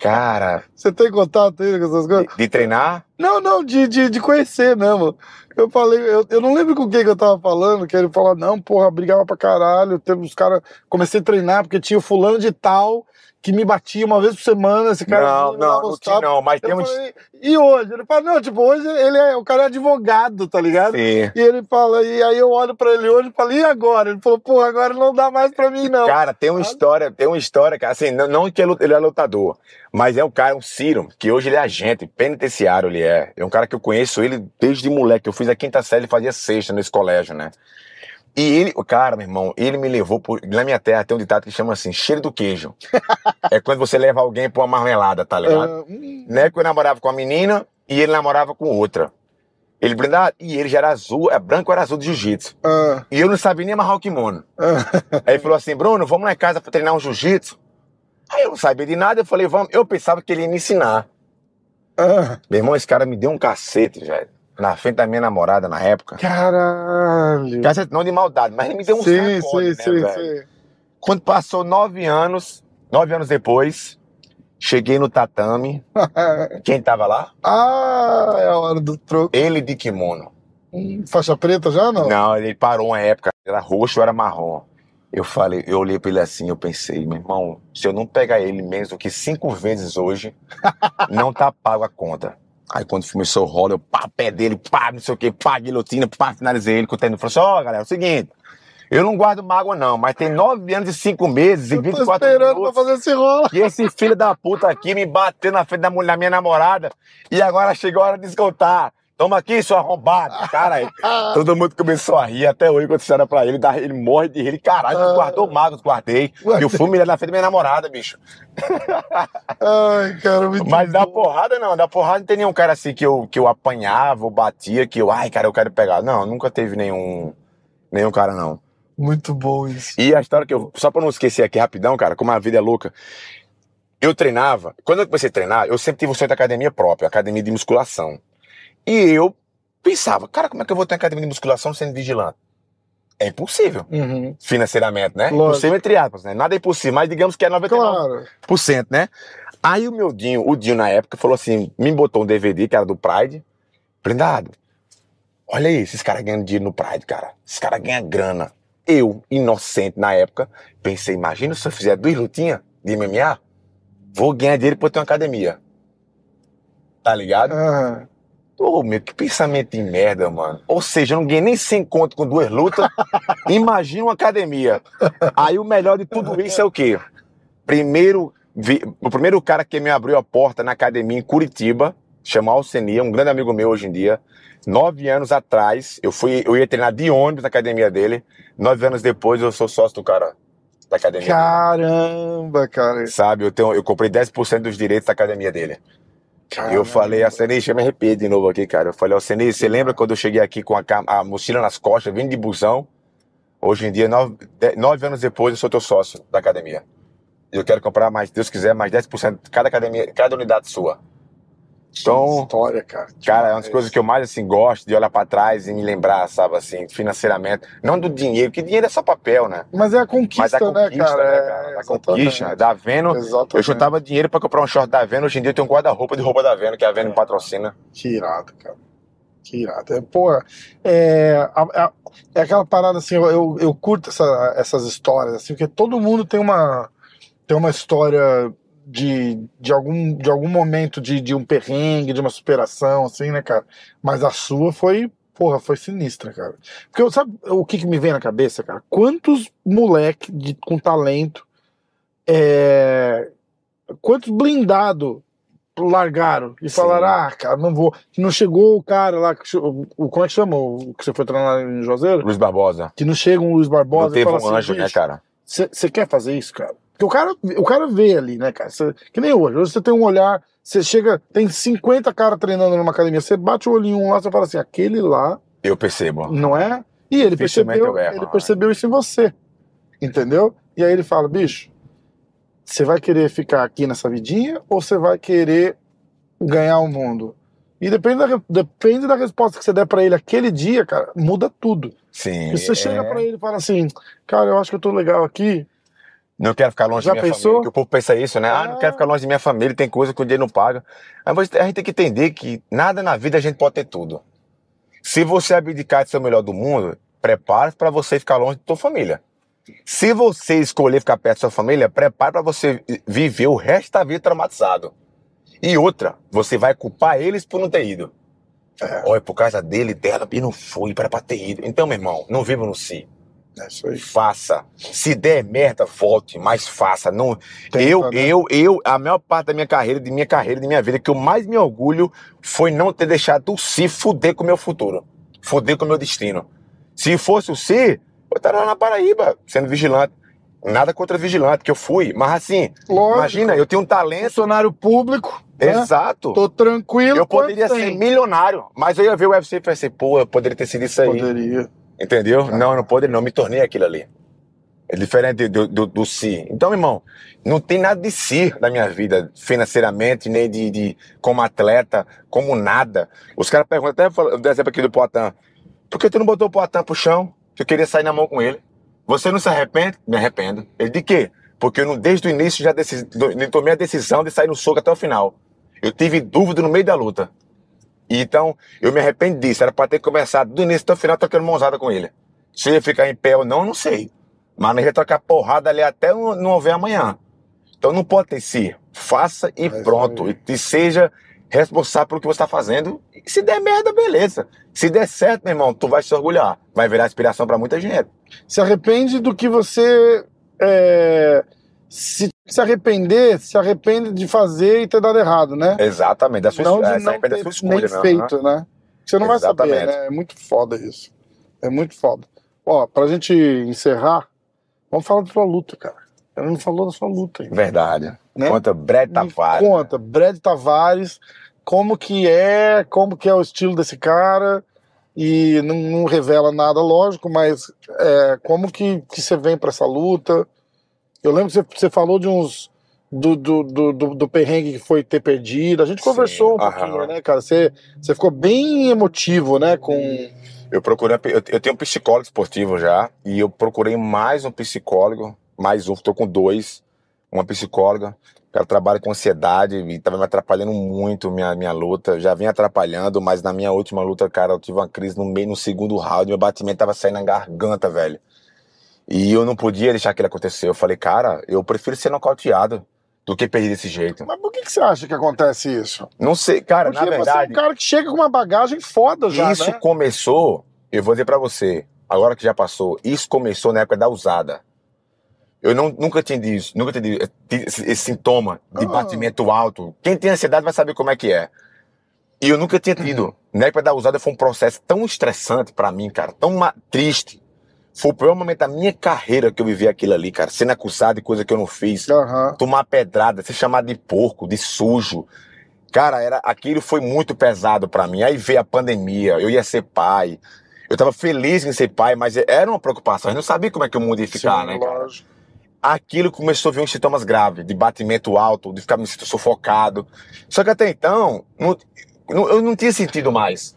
B: Cara, (laughs)
A: Você tem contato aí com essas coisas?
B: de, de treinar,
A: Não, não, de, de, de conhecer mesmo. Eu falei, eu, eu não lembro com quem que eu tava falando, que ele falou, não, porra, brigava pra caralho. Teve os caras. Comecei a treinar porque tinha o fulano de tal que me batia uma vez por semana. Esse cara
B: não, não, não
A: uns
B: tinha não, mas tem
A: Eu
B: uns...
A: falei, e hoje? Ele fala, não, tipo, hoje ele é, o cara é advogado, tá ligado?
B: Sim.
A: E ele fala, e aí eu olho pra ele hoje e falo, e agora? Ele falou, porra, agora não dá mais pra mim, não.
B: Cara, tem uma história, tem uma história, cara, assim, não, não que ele é lutador, mas é um cara, um Ciro, que hoje ele é agente, penitenciário ele é. É um cara que eu conheço ele desde moleque. Eu fiz a quinta série, ele fazia sexta nesse colégio, né? E ele, o cara, meu irmão, ele me levou por. Na minha terra tem um ditado que chama assim, cheiro do queijo. (laughs) é quando você leva alguém pra uma marmelada, tá ligado?
A: Ah, hum,
B: Né? Que eu namorava com a menina e ele namorava com outra. Ele brindava, e ele já era azul, é branco ou era azul de jiu-jitsu.
A: ah,
B: E eu não sabia nem amarrar o kimono.
A: ah.
B: Aí ele falou assim, Bruno, vamos lá em casa pra treinar um jiu-jitsu. Aí eu não sabia de nada, eu falei, vamos. Eu pensava que ele ia me ensinar.
A: ah.
B: Meu irmão, esse cara me deu um cacete, velho. Na frente da minha namorada na época.
A: Caralho.
B: Cacete não de maldade, mas ele me deu um
A: sim,
B: sacode,
A: sim,
B: né,
A: sim,
B: velho?
A: sim.
B: Quando passou nove anos, nove anos depois, cheguei no tatame. (laughs) Quem tava lá?
A: ah, é a hora do troco.
B: Ele de kimono.
A: Hum, Faixa preta já não?
B: Não, ele parou uma época, era roxo, era marrom. Eu falei, eu olhei pra ele assim, eu pensei, meu irmão, se eu não pegar ele menos do que cinco vezes hoje, (laughs) não tá pago a conta. Aí quando começou o rolo, eu pá, pé dele, pá, não sei o que, pá, guilhotina, pá, finalizei ele com o tênis. Falei assim, ó, galera, é o seguinte, eu não guardo mágoa não, mas tem nove anos e cinco meses e
A: Eu tô
B: 24
A: esperando
B: minutos
A: pra fazer esse rolo.
B: que esse filho da puta aqui me bateu na frente da, mulher, da minha namorada e agora chegou a hora de descontar. Toma aqui, seu arrombado. Cara, (laughs) todo mundo começou a rir. Até hoje, quando disseram pra ele, ele morre de rir. Ele, caralho, tu guardou magos, guardei. E eu fui humilhado na frente da minha namorada, bicho. (laughs)
A: Ai, cara, muito
B: Mas da porrada, não. Da porrada não tem nenhum cara assim que eu, que eu apanhava ou batia, que eu, ai, cara, eu quero pegar. Não, nunca teve nenhum, nenhum cara, não.
A: Muito bom isso.
B: E a história que eu, só pra não esquecer aqui rapidão, cara, como a vida é louca. Eu treinava, quando eu comecei a treinar, eu sempre tive o sonho da academia própria, academia de musculação. E eu pensava, cara, como é que eu vou ter uma academia de musculação sendo vigilante? É impossível,
A: Uhum.
B: financeiramente, né?
A: Lógico.
B: Impossível entre aspas, né? Nada é impossível, mas digamos que é 99%,
A: Claro.
B: né? Aí o meu Dinho, o Dinho na época, falou assim, me botou um DVD, que era do Pride, blindado. Olha aí, esses caras ganhando dinheiro no Pride, cara. Esses caras ganham grana. Eu, inocente na época, pensei, imagina se eu fizer duas lutinhas de MMA, vou ganhar dinheiro pra eu ter uma academia. Tá ligado?
A: Ah,
B: Ô, meu, que pensamento de merda, mano. Ou seja, eu não ganhei nem 100 conto com duas lutas. (laughs) Imagina uma academia. Aí o melhor de tudo isso é o quê? Primeiro, vi- o primeiro cara que me abriu a porta na academia em Curitiba, chama Alcenia, um grande amigo meu hoje em dia. Nove anos atrás, eu fui, eu ia treinar de ônibus na academia dele. Nove anos depois, eu sou sócio do cara da academia. dele.
A: caramba, cara.
B: Sabe, eu, tenho, eu comprei 10% dos direitos da academia dele. Eu falei, a Senei, deixa eu me arrepender de novo aqui, cara. Eu falei, ó, Senei, você lembra quando eu cheguei aqui com a, a mochila nas costas, vindo de busão? Hoje em dia, nove, de- nove anos depois, eu sou teu sócio da academia. E eu quero comprar mais, se Deus quiser, mais 10% de cada academia, cada unidade sua. Então,
A: história, cara.
B: Cara, é uma das coisas que eu mais assim gosto de olhar pra trás e me lembrar, sabe, assim, financeiramente. Não do dinheiro, que dinheiro é só papel, né?
A: Mas é a
B: Mas
A: conquista,
B: a conquista,
A: né, cara?
B: né,
A: É,
B: cara? Da
A: exatamente.
B: conquista, da Veno.
A: Exatamente.
B: Eu juntava dinheiro pra comprar um short da Veno. Hoje em dia eu tenho um guarda-roupa de roupa da Veno, que a Veno me patrocina.
A: Que irado, cara. Que irado. É, pô, é, a- a- é aquela parada assim, eu, eu, eu curto essa- essas histórias, assim, porque todo mundo tem uma, tem uma história de, de, algum, de algum momento de, de um perrengue, de uma superação, assim, né, cara? Mas a sua foi, porra, foi sinistra, cara. Porque eu- sabe o que, que me vem na cabeça, cara? Quantos moleque de, com talento, é, quantos blindados largaram e
B: Sim.
A: falaram, ah, cara, não vou. Que não chegou o cara lá, o, como é que chama? O que você foi treinar em Juazeiro?
B: Luiz Barbosa.
A: Que não chega um Luiz
B: Não
A: Barbosa e
B: teve
A: fala
B: um
A: assim,
B: anjo, né,
A: "Bicho,
B: cara?
A: você quer fazer isso, cara? Porque o cara, o cara vê ali, né, cara? Cê- que nem hoje. Hoje você tem um olhar, você chega, tem 50 caras treinando numa academia, você bate o olho em um lá, você fala assim, aquele lá,
B: Eu percebo.
A: não é? E ele percebeu,
B: eu erro,
A: ele
B: né?
A: percebeu isso em você. Entendeu? E aí ele fala, bicho, você vai querer ficar aqui nessa vidinha ou você vai querer ganhar o mundo? E depende da, depende da resposta que você der pra ele aquele dia, cara, muda tudo.
B: Sim.
A: Porque você chega
B: é.
A: pra ele e fala assim, cara, eu acho que eu tô legal aqui,
B: Não quero ficar longe
A: Já
B: da minha
A: pensou?
B: família. Que o povo pensa isso, né? Ah,
A: Ah.
B: não quero ficar longe da minha família, tem coisa que o dinheiro não paga. Mas a gente tem que entender que nada na vida a gente pode ter tudo. Se você abdicar de ser o melhor do mundo, prepare-se para você ficar longe da sua família. Se você escolher ficar perto da sua família, prepare para você viver o resto da vida traumatizado. E outra, você vai culpar eles por não ter ido. Olha, por causa dele, dela, e não foi para ter ido. Então, meu irmão, não viva no si.
A: É isso aí.
B: Faça. Se der merda, volte, mas faça. Não,
A: Tenta,
B: eu,
A: né?
B: eu, eu, a maior parte da minha carreira, de minha carreira, de minha vida, que eu mais me orgulho foi não ter deixado o si fuder com o meu futuro. Fuder com o meu destino. Se fosse o si, eu estaria lá na Paraíba, sendo vigilante. Nada contra vigilante, que eu fui. Mas assim,
A: Lógico.
B: imagina, eu tenho um talento.
A: funcionário público, né?
B: Exato.
A: Tô tranquilo.
B: Eu poderia ser
A: tem?
B: milionário, mas eu ia ver o UFC e pensei, pô, eu poderia ter sido isso aí.
A: Poderia.
B: Entendeu?
A: Ah.
B: Não, eu não poderia, não. Me tornei aquilo ali. É diferente do, do, do si. Então, irmão, não tem nada de si na minha vida, financeiramente, nem de, de como atleta, como nada. Os caras perguntam, até do exemplo aqui do Poitin, por que tu não botou o Poitin pro chão? Que eu queria sair na mão com ele. Você não se arrepende? Me arrependo. Ele de quê? Porque eu não, desde o início já decidi, tomei a decisão de sair no soco até o final. Eu tive dúvida no meio da luta. E Então, eu me arrependo disso. Era pra ter começado do início até o final trocando mãozada com ele. Se eu ia ficar em pé ou não, não sei. Mas nós ia trocar porrada ali até não não houver amanhã. Então não pode ter si. Faça e
A: É isso
B: pronto. E, e seja responsável pelo que você está fazendo. E se der merda, beleza. Se der certo, meu irmão, tu vai se orgulhar. Vai virar inspiração pra muita gente.
A: Se arrepende do que você. é, se se arrepender, se arrepende de fazer e ter dado errado, né?
B: Exatamente. Da sua,
A: não
B: é,
A: de
B: se
A: não ter
B: da sua escolha,
A: nem
B: né?
A: feito, né? Você não vai saber,
B: Exatamente.
A: né? É muito foda isso. É muito foda. Ó, pra gente encerrar, vamos falar da sua luta, cara. Ela não falou da sua luta ainda.
B: Verdade.
A: Né?
B: Conta
A: Me
B: Tavares.
A: Conta, Brad Tavares, como que é, como que é o estilo desse cara, e não, não revela nada, lógico, mas é, como que, que você vem pra essa luta? Eu lembro que você, falou de uns. Do, do, do, do, perrengue que foi ter perdido. A gente
B: Sim,
A: conversou um
B: aham.
A: pouquinho, né, cara? Você, você ficou bem emotivo, né? Com.
B: Eu procurei, eu, eu tenho um psicólogo esportivo já, e eu procurei mais um psicólogo, mais um, tô com dois, uma psicóloga, ela trabalha com ansiedade e tava me atrapalhando muito minha, minha luta, já vinha atrapalhando, mas na minha última luta, cara, eu tive uma crise no meio, no segundo round, meu batimento tava saindo na garganta, velho. E eu não podia deixar aquilo acontecer, eu falei, cara, eu prefiro ser nocauteado do que perder desse jeito.
A: Mas por que, que você acha que acontece isso?
B: Não sei, cara,
A: Porque
B: na
A: você é
B: verdade...
A: um cara que chega com uma bagagem foda já,
B: isso
A: né?
B: começou, eu vou dizer pra você, agora que já passou, isso começou na época da usada. Eu não, nunca tinha isso, nunca tinha esse, esse sintoma de
A: Ah.
B: batimento alto. Quem tem ansiedade vai saber como é que é. E eu nunca tinha tido. Na época da usada foi um processo tão estressante pra mim, cara, tão triste. Foi o pior momento da minha carreira que eu vivi aquilo ali, cara. Sendo acusado de coisa que eu não fiz
A: Aham.
B: tomar pedrada, ser chamado de porco, de sujo. Cara, era, aquilo foi muito pesado pra mim. Aí veio a pandemia, eu ia ser pai. Eu tava feliz em ser pai, mas era uma preocupação. Eu não sabia como é que o mundo ia ficar,
A: Sim,
B: né, cara?
A: lógico.
B: Aquilo começou a vir uns sintomas graves, de batimento alto, de ficar me sentindo sufocado. Só que até então, não- eu não tinha sentido mais.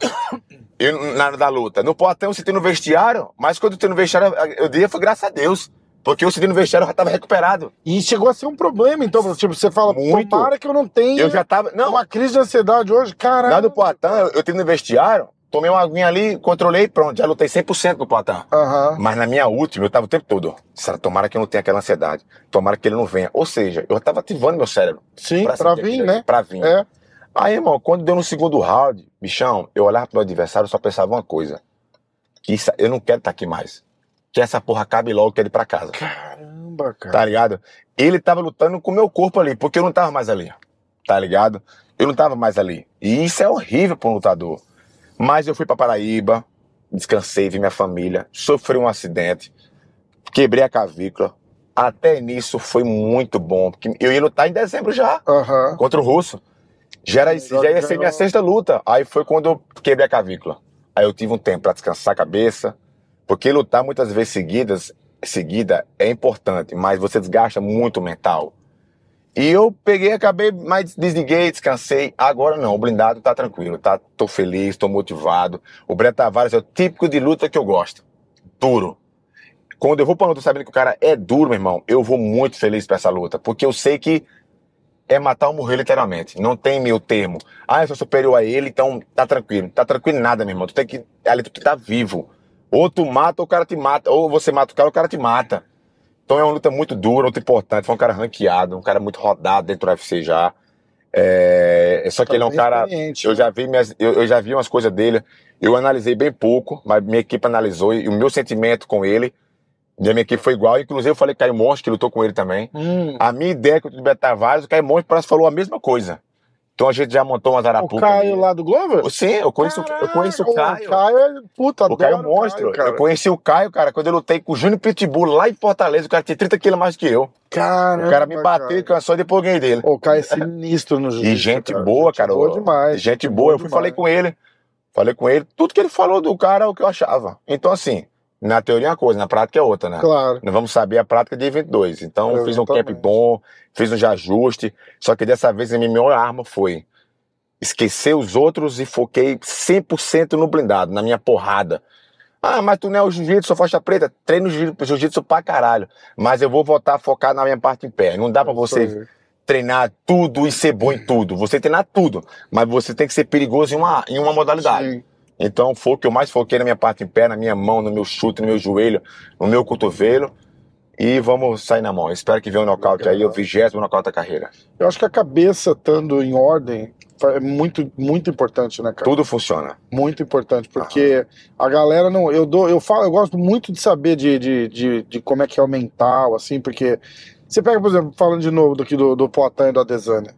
B: Eu, na hora da luta. No Poitin eu senti no vestiário, mas quando eu senti no vestiário, eu dei foi graças a Deus. Porque eu senti no vestiário, eu já tava recuperado.
A: E chegou a ser um problema, então, tipo, você fala,
B: Muito.
A: tomara que eu não tenha
B: Eu já tava. Não,
A: uma crise de ansiedade hoje, caralho.
B: Lá do Poitin, eu, eu tive no vestiário, tomei uma aguinha ali, controlei, pronto, já lutei 100% no Poitin.
A: Aham.
B: Mas na minha última, eu tava o tempo todo. Tomara que eu não tenha aquela ansiedade. Tomara que ele não venha. Ou seja, eu tava ativando meu cérebro.
A: Sim, pra,
B: sentir
A: vir, né?
B: Pra vir.
A: É.
B: Aí, irmão, quando deu no segundo round, bichão, eu olhava pro meu adversário e só pensava uma coisa. Que isso, eu não quero estar aqui mais. Que essa porra acabe logo, quero ir pra casa.
A: Caramba, cara.
B: Tá ligado? Ele tava lutando com o meu corpo ali, porque eu não tava mais ali. Tá ligado? Eu não tava mais ali. E isso é horrível pra um lutador. Mas eu fui pra Paraíba, descansei, vi minha família, sofri um acidente, quebrei a cavícula. Até nisso foi muito bom, porque eu ia lutar em dezembro já,
A: Aham.
B: contra o russo. Já, era, já ia ser minha sexta luta. Aí foi quando eu quebrei a cavícula. Aí eu tive um tempo pra descansar a cabeça, porque lutar muitas vezes seguidas, seguida é importante, mas você desgasta muito o mental. E eu peguei, acabei, mas desliguei, descansei. Agora não, o blindado tá tranquilo, tá? Tô feliz, tô motivado. O Brett Tavares é o típico de luta que eu gosto. Duro. Quando eu vou pra luta sabendo que o cara é duro, meu irmão, eu vou muito feliz pra essa luta, porque eu sei que é matar ou morrer literalmente. Não tem meio termo. Ah, eu sou superior a ele, então tá tranquilo. Tá tranquilo nada, meu irmão. Tu tem que. Ali tu tá vivo. Ou tu mata ou o cara te mata. Ou você mata o cara ou o cara te mata. Então é uma luta muito dura, muito importante. Foi um cara ranqueado, um cara muito rodado dentro do UFC já. É, só que ele é um cara. Eu já vi minhas, eu, eu já vi umas coisas dele. Eu analisei bem pouco, mas minha equipe analisou e o meu sentimento com ele. E a minha equipe foi igual. Inclusive eu falei que Caio Monstro, que lutou com ele também.
A: Hum.
B: A minha ideia com o Beto Tavares, o Caio Monte parece que falou a mesma coisa. Então a gente já montou umas
A: O
B: arapucas.
A: Caio
B: ali.
A: lá do Glover?
B: Sim, eu conheço, eu conheço o Caio.
A: O Caio é puta,
B: O Caio é um monstro.
A: cara.
B: eu conheci o Caio, cara, quando eu lutei com o Júnior Pitbull lá em Fortaleza. O cara tinha 30 quilos mais que eu.
A: Caramba,
B: o cara me bateu e
A: cara.
B: cansou e depois ganhei dele.
A: O Caio é sinistro no jiu
B: E gente boa, cara.
A: Boa demais.
B: Gente boa. Eu fui falei com ele. Falei com ele. Tudo que ele falou do cara é o que eu achava. Então, assim, na teoria é uma coisa, na prática é outra, né?
A: Claro.
B: Nós vamos saber a prática de 22. Então, eu fiz um camp bom, fiz um ajuste. Só que dessa vez a minha maior arma foi esquecer os outros e foquei 100% no blindado, na minha porrada. Ah, mas tu não é o jiu-jitsu, sou faixa preta. Treino jiu- jiu-jitsu pra caralho. Mas eu vou voltar a focar na minha parte em pé. Não dá pra você treinar tudo e ser bom em tudo. Você treinar tudo, mas você tem que ser perigoso em uma, em uma modalidade.
A: Sim.
B: Então foi o que eu mais foquei na minha parte em pé, na minha mão, no meu chute, no meu joelho, no meu cotovelo. E vamos sair na mão. Espero que venha o nocaute aí, o vigésimo nocaute da carreira.
A: Eu acho que a cabeça estando em ordem é muito, muito importante, né, cara?
B: Tudo funciona.
A: Muito importante, porque a galera não. Eu dou, eu falo, eu gosto muito de saber de, de, de, de como é que é o mental, assim, porque você pega, por exemplo, falando de novo daqui do, do Poitin e do Adesanya.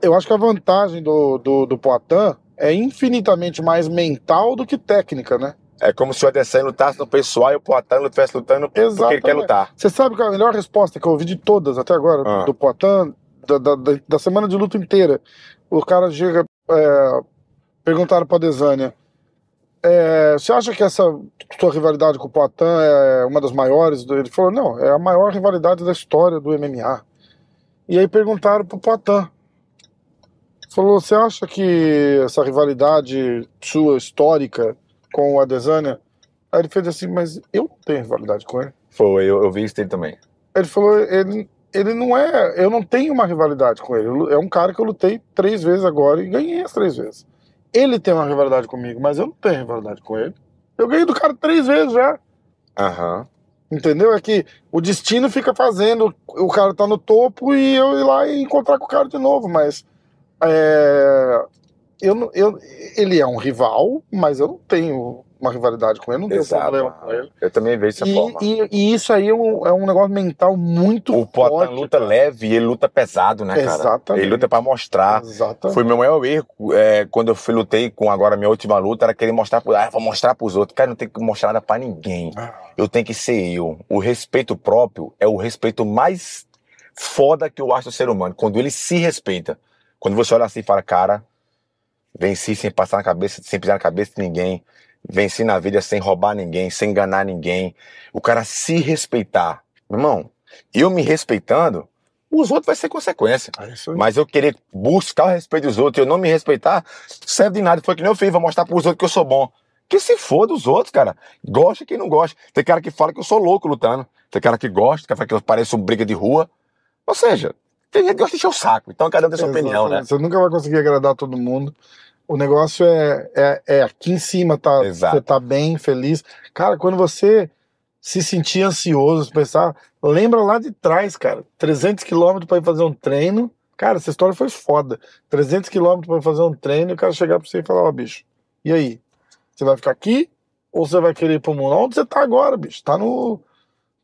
A: Eu acho que a vantagem do, do, do Poitin é infinitamente mais mental do que técnica, né?
B: É como se o Adesanya lutasse no pessoal e o não estivesse lutando porque ele
A: Exatamente.
B: quer lutar.
A: Você sabe que a melhor resposta que eu ouvi de todas até agora,
B: Ah.
A: do Poitin, da, da, da- semana de luta inteira, o cara chega, é, perguntaram pra Desânia, é, você acha que essa sua rivalidade com o Poitin é uma das maiores? Ele falou, não, é a maior rivalidade da história do MMA. E aí perguntaram pro Poitin, falou, você acha que essa rivalidade sua histórica com o Adesanya, aí ele fez assim, mas eu não tenho rivalidade com ele.
B: Foi, eu, eu vi isso dele também.
A: Ele falou, ele, ele não é. Eu não tenho uma rivalidade com ele. É um cara que eu lutei três vezes agora e ganhei as três vezes. Ele tem uma rivalidade comigo, mas eu não tenho rivalidade com ele. Eu ganhei do cara três vezes já.
B: Aham.
A: Entendeu? É que o destino fica fazendo. O cara tá no topo e eu ir lá e encontrar com o cara de novo. Mas. É, eu, eu, ele é um rival, mas eu não tenho uma rivalidade com ele, não tenho problema com ele.
B: Eu também vejo dessa forma.
A: E, e- e isso aí é um, é um negócio mental muito
B: O
A: forte.
B: luta
A: cara.
B: leve e ele luta pesado, né, cara?
A: Exatamente.
B: Ele luta pra mostrar.
A: Exatamente.
B: Foi meu maior erro é, quando eu fui lutei com agora a minha última luta, era querer mostrar ah, vou mostrar pros outros. Cara, não tem que mostrar nada pra ninguém.
A: Ah.
B: Eu tenho que ser eu. O respeito próprio é o respeito mais foda que eu acho do ser humano. Quando ele se respeita. Quando você olha assim e fala, cara, venci sem passar na cabeça, sem pisar na cabeça de ninguém. Venci na vida sem roubar ninguém, sem enganar ninguém. O cara se respeitar. Meu irmão, eu me respeitando, os outros vai ser consequência.
A: É.
B: Mas eu querer buscar o respeito dos outros e eu não me respeitar, serve de nada. Foi que nem eu fiz, vou mostrar pros outros que eu sou bom. Que se foda os outros, cara. Gosta quem não gosta. Tem cara que fala que eu sou louco lutando. Tem cara que gosta, que fala que eu pareço um briga de rua. Ou seja, tem gente que gosta de encher o saco. Então cada um tem sua opinião, né?
A: Exatamente. Você nunca vai conseguir agradar todo mundo. O negócio é, é, é aqui em cima, tá,
B: Exato.
A: você tá bem, feliz. Cara, quando você se sentir ansioso, pensar, lembra lá de trás, cara. 300 quilômetros pra ir fazer um treino. Cara, essa história foi foda. 300 quilômetros pra fazer um treino e o cara chegar pra você e falar: Ó, bicho, e aí? Você vai ficar aqui ou você vai querer ir pro mundo? Onde você tá agora, bicho? Tá no,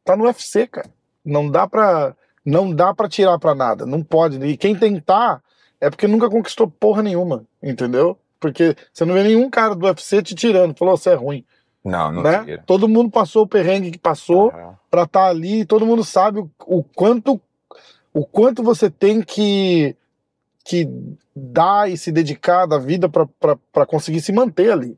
A: tá no UFC, cara. Não dá pra, não dá pra tirar pra nada. Não pode. E quem tentar é porque nunca conquistou porra nenhuma, entendeu? Porque você não vê nenhum cara do UFC te tirando, falou, você é ruim.
B: Não, não
A: né?
B: tira.
A: Todo mundo passou o perrengue que passou
B: Aham.
A: pra estar ali, todo mundo sabe o, o quanto o quanto você tem que que dar e se dedicar da vida pra conseguir se manter ali, né?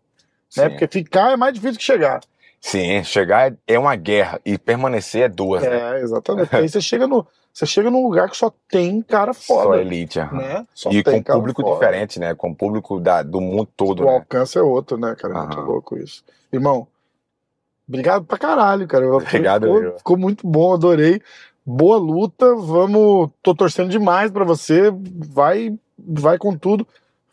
B: Sim.
A: Porque ficar é mais difícil que chegar.
B: Sim, chegar é- uma guerra e permanecer é duas, né?
A: É, exatamente. Aí você chega no você chega num lugar que só tem cara
B: Só
A: foda,
B: elite. aham.
A: né? Só
B: E com público
A: foda.
B: diferente, né? Com público da, do mundo todo,
A: O
B: né?
A: alcance é outro, né, cara? É Muito
B: Aham.
A: louco isso. Irmão, obrigado pra caralho, cara.
B: Obrigado,
A: ficou, ficou muito bom, adorei. Boa luta, vamos. Tô torcendo demais pra você. Vai, vai com tudo.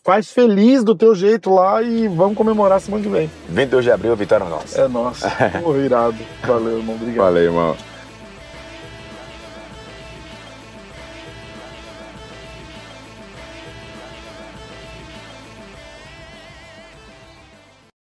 A: Faz feliz do teu jeito lá e vamos comemorar semana que vem.
B: 22 de abril, vitória nossa.
A: É nossa. (laughs) Pô, irado. Valeu, irmão. Obrigado.
B: Valeu, irmão.